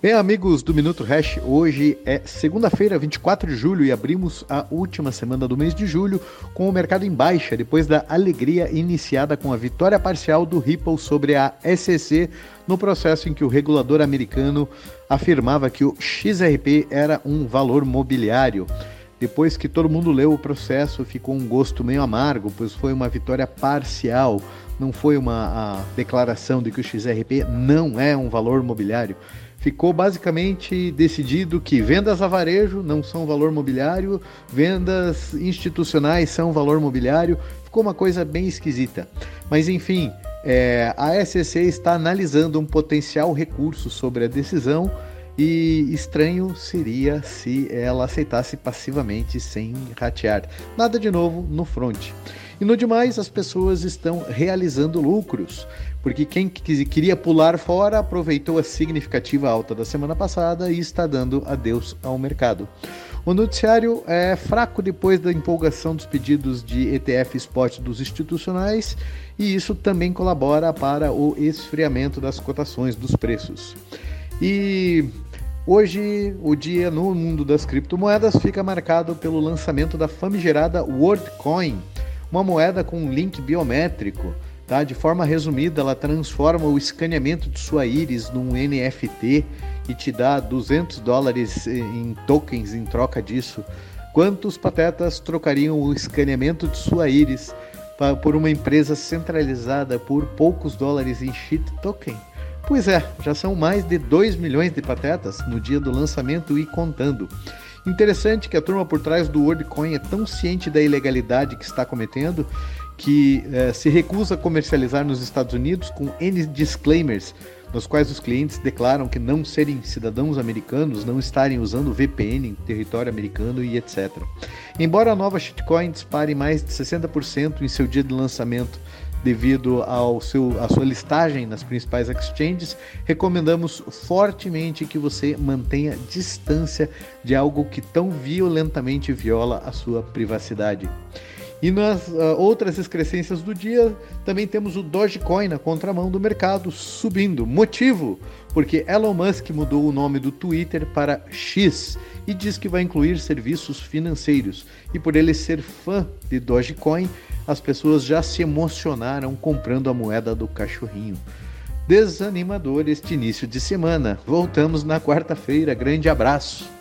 Bem, amigos do Minuto Hash, hoje é segunda-feira, 24 de julho, e abrimos a última semana do mês de julho com o mercado em baixa, depois da alegria iniciada com a vitória parcial do Ripple sobre a SEC no processo em que o regulador americano afirmava que o XRP era um valor mobiliário. Depois que todo mundo leu o processo, ficou um gosto meio amargo, pois foi uma vitória parcial, não foi uma declaração de que o XRP não é um valor mobiliário ficou basicamente decidido que vendas a varejo não são valor mobiliário, vendas institucionais são valor mobiliário. Ficou uma coisa bem esquisita. Mas enfim, é, a SEC está analisando um potencial recurso sobre a decisão e estranho seria se ela aceitasse passivamente sem ratear. Nada de novo no front. E no demais, as pessoas estão realizando lucros, porque quem queria pular fora aproveitou a significativa alta da semana passada e está dando adeus ao mercado. O noticiário é fraco depois da empolgação dos pedidos de ETF spot dos institucionais e isso também colabora para o esfriamento das cotações dos preços. E Hoje, o dia no mundo das criptomoedas fica marcado pelo lançamento da famigerada WorldCoin, uma moeda com um link biométrico. Tá? De forma resumida, ela transforma o escaneamento de sua íris num NFT e te dá 200 dólares em tokens em troca disso. Quantos patetas trocariam o escaneamento de sua íris por uma empresa centralizada por poucos dólares em shit token? Pois é, já são mais de 2 milhões de patetas no dia do lançamento e contando. Interessante que a turma por trás do WorldCoin é tão ciente da ilegalidade que está cometendo que eh, se recusa a comercializar nos Estados Unidos com N disclaimers, nos quais os clientes declaram que não serem cidadãos americanos, não estarem usando VPN em território americano e etc. Embora a nova shitcoin dispare mais de 60% em seu dia de lançamento devido ao seu, à sua listagem nas principais exchanges, recomendamos fortemente que você mantenha distância de algo que tão violentamente viola a sua privacidade. E nas uh, outras excrescências do dia, também temos o Dogecoin na contramão do mercado, subindo. Motivo? Porque Elon Musk mudou o nome do Twitter para X e diz que vai incluir serviços financeiros. E por ele ser fã de Dogecoin, as pessoas já se emocionaram comprando a moeda do cachorrinho. Desanimador este início de semana. Voltamos na quarta-feira. Grande abraço.